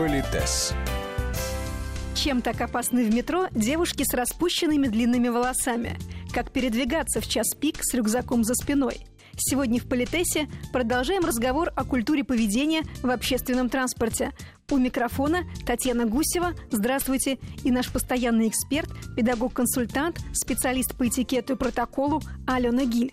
Политес. Чем так опасны в метро девушки с распущенными длинными волосами? Как передвигаться в час пик с рюкзаком за спиной? Сегодня в Политесе продолжаем разговор о культуре поведения в общественном транспорте. У микрофона Татьяна Гусева. Здравствуйте. И наш постоянный эксперт, педагог-консультант, специалист по этикету и протоколу Алена Гиль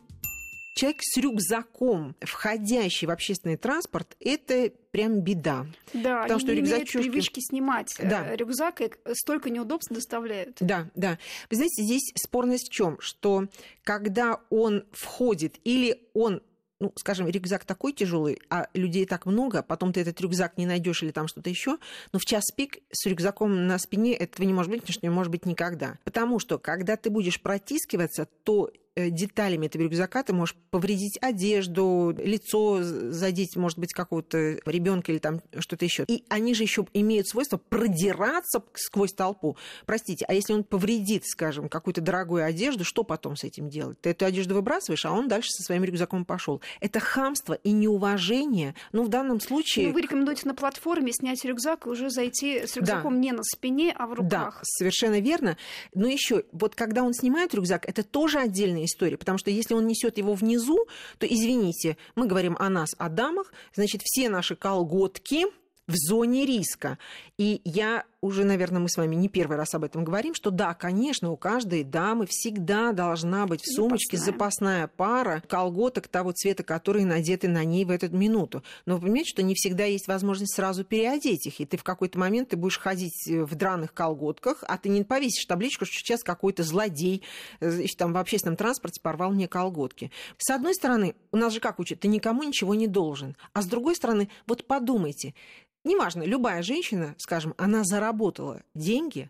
человек с рюкзаком, входящий в общественный транспорт, это прям беда. Да, Потому что рюкзачушки... привычки снимать э, да. рюкзак, и столько неудобств доставляют. Да, да. Вы знаете, здесь спорность в чем? Что когда он входит или он ну, скажем, рюкзак такой тяжелый, а людей так много, потом ты этот рюкзак не найдешь или там что-то еще, но в час пик с рюкзаком на спине этого не может быть, потому что не может быть никогда. Потому что, когда ты будешь протискиваться, то деталями этого рюкзака ты можешь повредить одежду, лицо задеть, может быть, какого-то ребенка или там что-то еще. И они же еще имеют свойство продираться сквозь толпу. Простите, а если он повредит, скажем, какую-то дорогую одежду, что потом с этим делать? Ты эту одежду выбрасываешь, а он дальше со своим рюкзаком пошел. Это хамство и неуважение. Ну, в данном случае... Ну, вы рекомендуете на платформе снять рюкзак и уже зайти с рюкзаком да. не на спине, а в руках. Да, совершенно верно. Но еще, вот когда он снимает рюкзак, это тоже отдельная история, потому что если он несет его внизу, то, извините, мы говорим о нас, о дамах, значит, все наши колготки в зоне риска. И я уже, наверное, мы с вами не первый раз об этом говорим, что да, конечно, у каждой дамы всегда должна быть в сумочке запасная, запасная пара колготок того цвета, которые надеты на ней в эту минуту. Но вы понимаете, что не всегда есть возможность сразу переодеть их, и ты в какой-то момент ты будешь ходить э, в драных колготках, а ты не повесишь табличку, что сейчас какой-то злодей э, там в общественном транспорте порвал мне колготки. С одной стороны, у нас же как учат, ты никому ничего не должен. А с другой стороны, вот подумайте, неважно, любая женщина, скажем, она заработала деньги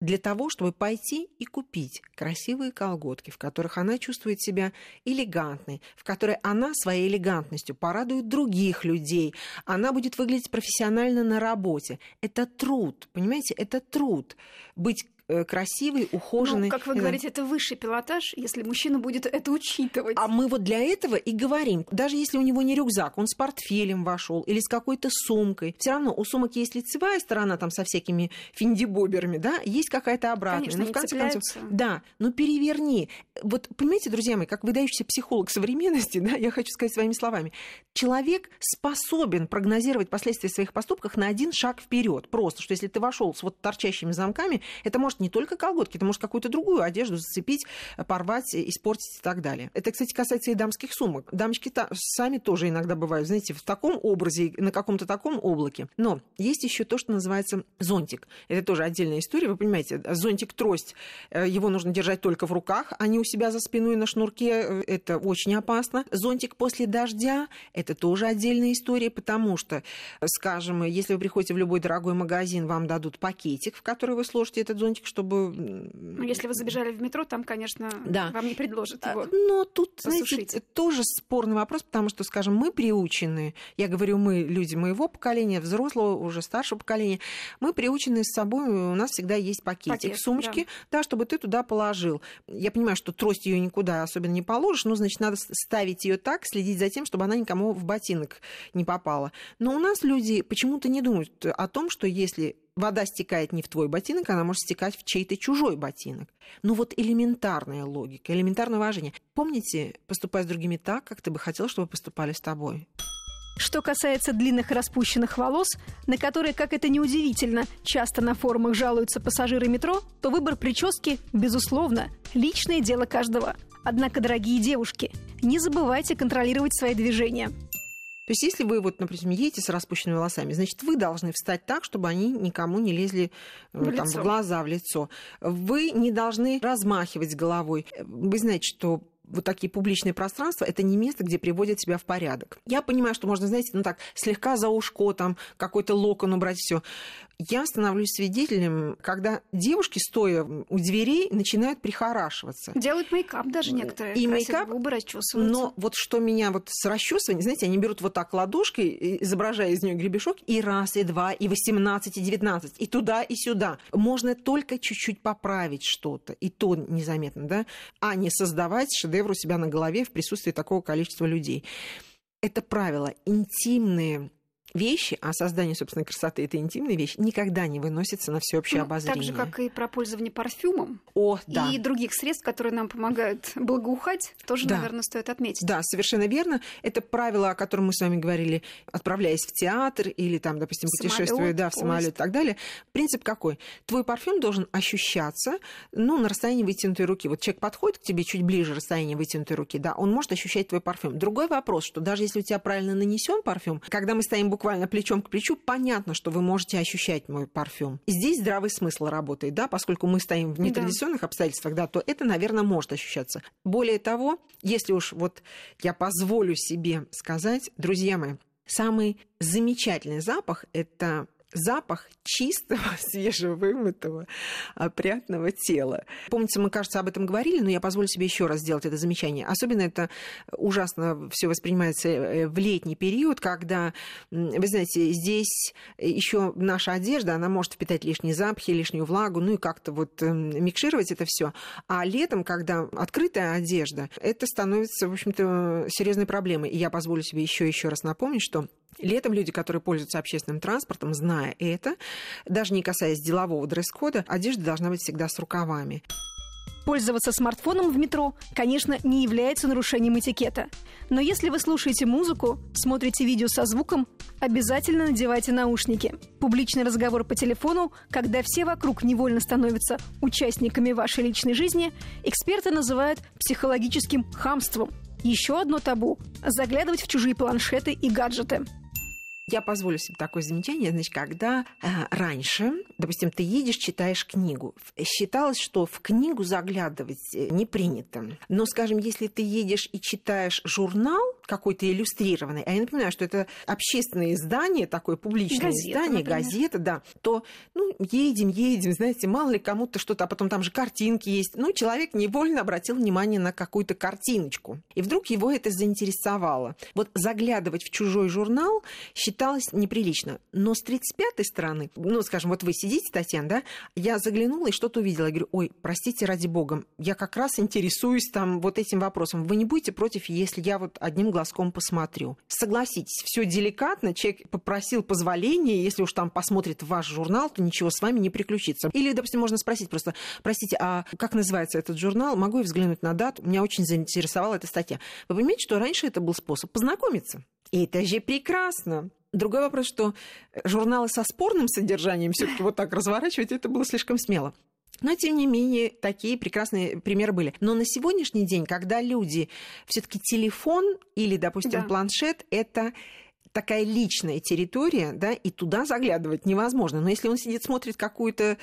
для того, чтобы пойти и купить красивые колготки, в которых она чувствует себя элегантной, в которой она своей элегантностью порадует других людей, она будет выглядеть профессионально на работе. Это труд, понимаете, это труд. Быть красивый, ухоженный. Ну, как вы говорите, это высший пилотаж, если мужчина будет это учитывать. А мы вот для этого и говорим. Даже если у него не рюкзак, он с портфелем вошел или с какой-то сумкой. Все равно у сумок есть лицевая сторона там со всякими финдибоберами, да, есть какая-то обратная. Конечно, ну, в конце концов, да, ну переверни. Вот понимаете, друзья мои, как выдающийся психолог современности, да, я хочу сказать своими словами, человек способен прогнозировать последствия своих поступков на один шаг вперед. Просто, что если ты вошел с вот торчащими замками, это может может не только колготки, это может какую-то другую одежду зацепить, порвать, испортить и так далее. Это, кстати, касается и дамских сумок. Дамочки сами тоже иногда бывают, знаете, в таком образе, на каком-то таком облаке. Но есть еще то, что называется зонтик. Это тоже отдельная история. Вы понимаете, зонтик-трость, э, его нужно держать только в руках, а не у себя за спиной на шнурке. Э, это очень опасно. Зонтик после дождя – это тоже отдельная история, потому что, скажем, если вы приходите в любой дорогой магазин, вам дадут пакетик, в который вы сложите этот зонтик, ящик, чтобы... Ну, если вы забежали в метро, там, конечно, да. вам не предложат его Но тут, посушить. знаете, тоже спорный вопрос, потому что, скажем, мы приучены, я говорю мы, люди моего поколения, взрослого, уже старшего поколения, мы приучены с собой, у нас всегда есть пакетик Пакет, в сумочке, да. да, чтобы ты туда положил. Я понимаю, что трость ее никуда особенно не положишь, но, значит, надо ставить ее так, следить за тем, чтобы она никому в ботинок не попала. Но у нас люди почему-то не думают о том, что если вода стекает не в твой ботинок, она может стекать в чей-то чужой ботинок. Ну вот элементарная логика, элементарное уважение. Помните, поступай с другими так, как ты бы хотел, чтобы поступали с тобой. Что касается длинных распущенных волос, на которые, как это неудивительно, часто на форумах жалуются пассажиры метро, то выбор прически, безусловно, личное дело каждого. Однако, дорогие девушки, не забывайте контролировать свои движения. То есть, если вы, вот, например, едете с распущенными волосами, значит, вы должны встать так, чтобы они никому не лезли э, в, там, в глаза, в лицо. Вы не должны размахивать головой. Вы знаете, что вот такие публичные пространства, это не место, где приводят себя в порядок. Я понимаю, что можно, знаете, ну так, слегка за ушко, там, какой-то локон убрать, все я становлюсь свидетелем, когда девушки, стоя у дверей, начинают прихорашиваться. Делают мейкап даже некоторые. И мейкап, губы расчесываются. Но вот что меня вот с расчесыванием, знаете, они берут вот так ладошкой, изображая из нее гребешок, и раз, и два, и 18, и 19, и туда, и сюда. Можно только чуть-чуть поправить что-то, и то незаметно, да, а не создавать шедевр у себя на голове в присутствии такого количества людей. Это правило интимные вещи, а создание собственной красоты это интимная вещь, никогда не выносится на всеобщее ну, обозрение. Так же, как и про пользование парфюмом. О, да. И других средств, которые нам помогают благоухать, тоже, да. наверное, стоит отметить. Да, совершенно верно. Это правило, о котором мы с вами говорили, отправляясь в театр или там, допустим, путешествуя да, в самолет и так далее. Принцип какой? Твой парфюм должен ощущаться, ну, на расстоянии вытянутой руки. Вот человек подходит к тебе чуть ближе расстояния вытянутой руки, да, он может ощущать твой парфюм. Другой вопрос, что даже если у тебя правильно нанесен парфюм, когда мы стоим буквально плечом к плечу, понятно, что вы можете ощущать мой парфюм. Здесь здравый смысл работает, да, поскольку мы стоим в нетрадиционных да. обстоятельствах, да, то это, наверное, может ощущаться. Более того, если уж вот я позволю себе сказать, друзья мои, самый замечательный запах – это запах чистого, свежевымытого, опрятного тела. Помните, мы, кажется, об этом говорили, но я позволю себе еще раз сделать это замечание. Особенно это ужасно все воспринимается э, в летний период, когда, вы знаете, здесь еще наша одежда, она может впитать лишние запахи, лишнюю влагу, ну и как-то вот эм, микшировать это все. А летом, когда открытая одежда, это становится, в общем-то, серьезной проблемой. И я позволю себе еще еще раз напомнить, что Летом люди, которые пользуются общественным транспортом, зная это, даже не касаясь делового дресс-кода, одежда должна быть всегда с рукавами. Пользоваться смартфоном в метро, конечно, не является нарушением этикета. Но если вы слушаете музыку, смотрите видео со звуком, обязательно надевайте наушники. Публичный разговор по телефону, когда все вокруг невольно становятся участниками вашей личной жизни, эксперты называют психологическим хамством. Еще одно табу – заглядывать в чужие планшеты и гаджеты. Я позволю себе такое замечание, значит, когда э, раньше, допустим, ты едешь, читаешь книгу, считалось, что в книгу заглядывать э, не принято. Но, скажем, если ты едешь и читаешь журнал какой-то иллюстрированный, а я напоминаю, что это общественное издание, такое публичное газета, издание, например. газета, да, то, ну, едем, едем, знаете, мало ли кому-то что-то, а потом там же картинки есть. Ну, человек невольно обратил внимание на какую-то картиночку. И вдруг его это заинтересовало. Вот заглядывать в чужой журнал считалось неприлично. Но с 35-й стороны, ну, скажем, вот вы сидите, Татьяна, да, я заглянула и что-то увидела. Я говорю, ой, простите, ради бога, я как раз интересуюсь там вот этим вопросом. Вы не будете против, если я вот одним глазком посмотрю? Согласитесь, все деликатно, человек попросил позволения, если уж там посмотрит ваш журнал, то ничего с вами не приключится. Или, допустим, можно спросить просто, простите, а как называется этот журнал? Могу я взглянуть на дату? Меня очень заинтересовала эта статья. Вы понимаете, что раньше это был способ познакомиться? И это же прекрасно. Другой вопрос, что журналы со спорным содержанием все-таки вот так разворачивать, это было слишком смело. Но, тем не менее, такие прекрасные примеры были. Но на сегодняшний день, когда люди все-таки телефон или, допустим, да. планшет, это такая личная территория, да, и туда заглядывать невозможно. Но если он сидит, смотрит какую-то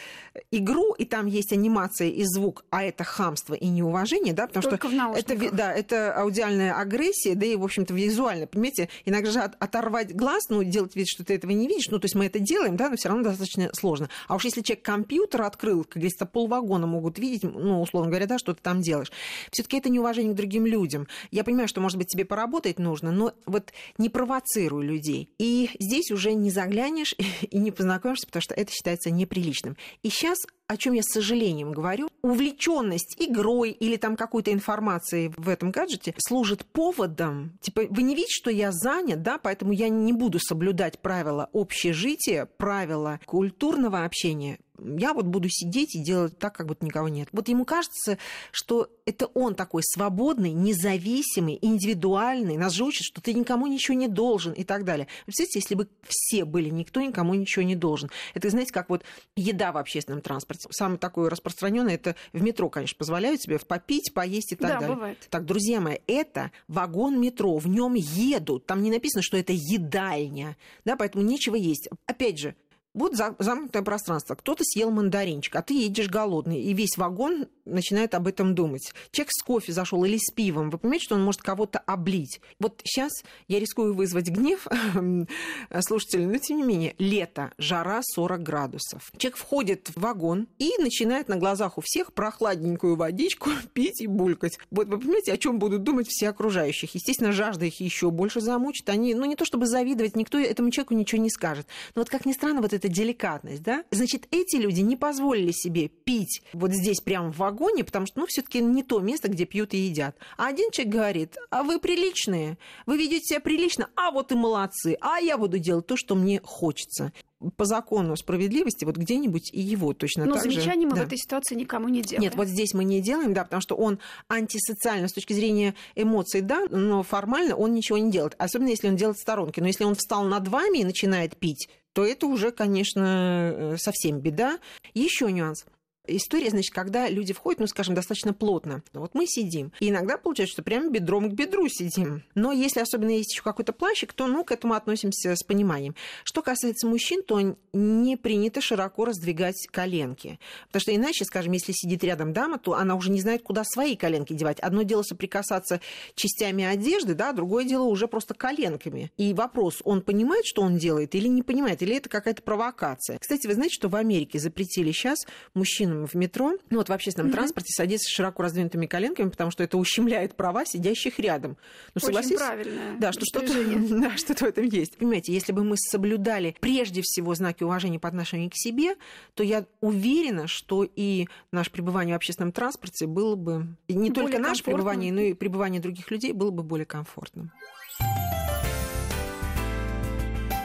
игру, и там есть анимация и звук, а это хамство и неуважение, да, потому Только что это, да, это аудиальная агрессия, да и, в общем-то, визуально, понимаете, иногда же оторвать глаз, ну, делать вид, что ты этого не видишь, ну, то есть мы это делаем, да, но все равно достаточно сложно. А уж если человек компьютер открыл, как говорится, полвагона могут видеть, ну, условно говоря, да, что ты там делаешь. все таки это неуважение к другим людям. Я понимаю, что, может быть, тебе поработать нужно, но вот не провоцируй людей. И здесь уже не заглянешь и не познакомишься, потому что это считается неприличным. И сейчас о чем я с сожалением говорю, увлеченность игрой или там какой-то информацией в этом гаджете служит поводом. Типа, вы не видите, что я занят, да, поэтому я не буду соблюдать правила общежития, правила культурного общения я вот буду сидеть и делать так, как будто никого нет. Вот ему кажется, что это он такой свободный, независимый, индивидуальный. Нас же учат, что ты никому ничего не должен и так далее. Представляете, если бы все были, никто никому ничего не должен. Это, знаете, как вот еда в общественном транспорте. Самое такое распространенное это в метро, конечно, позволяют себе попить, поесть и так да, далее. Бывает. Так, друзья мои, это вагон метро, в нем едут. Там не написано, что это едальня, да, поэтому нечего есть. Опять же, вот замкнутое пространство. Кто-то съел мандаринчик, а ты едешь голодный, и весь вагон начинает об этом думать. Человек с кофе зашел или с пивом. Вы понимаете, что он может кого-то облить? Вот сейчас я рискую вызвать гнев слушателей, но тем не менее, лето, жара 40 градусов. Человек входит в вагон и начинает на глазах у всех прохладненькую водичку пить и булькать. Вот вы понимаете, о чем будут думать все окружающих? Естественно, жажда их еще больше замучит. Они, ну не то чтобы завидовать, никто этому человеку ничего не скажет. Но вот как ни странно, вот эта деликатность, да? Значит, эти люди не позволили себе пить вот здесь прямо в вагоне, потому что, ну, все таки не то место, где пьют и едят. А один человек говорит, а вы приличные, вы ведете себя прилично, а вот и молодцы, а я буду делать то, что мне хочется по закону справедливости вот где-нибудь и его точно Но так же. Но замечаний мы да. в этой ситуации никому не делаем. Нет, вот здесь мы не делаем, да, потому что он антисоциально с точки зрения эмоций, да, но формально он ничего не делает, особенно если он делает в сторонке. Но если он встал над вами и начинает пить, то это уже, конечно, э, совсем беда. Еще нюанс. История, значит, когда люди входят, ну, скажем, достаточно плотно. Вот мы сидим. И иногда получается, что прямо бедром к бедру сидим. Но если особенно есть еще какой-то плащик, то, ну, к этому относимся с пониманием. Что касается мужчин, то не принято широко раздвигать коленки. Потому что иначе, скажем, если сидит рядом дама, то она уже не знает, куда свои коленки девать. Одно дело соприкасаться частями одежды, да, другое дело уже просто коленками. И вопрос, он понимает, что он делает, или не понимает, или это какая-то провокация. Кстати, вы знаете, что в Америке запретили сейчас мужчин мужчинам в метро, ну вот в общественном mm-hmm. транспорте садиться с широко раздвинутыми коленками, потому что это ущемляет права сидящих рядом. Ну, согласись? Очень правильно. Да, что что-то, да, что-то в этом есть. Понимаете, если бы мы соблюдали прежде всего знаки уважения по отношению к себе, то я уверена, что и наше пребывание в общественном транспорте было бы не более только наше пребывание, но и пребывание других людей было бы более комфортным.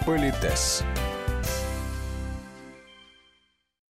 Политес.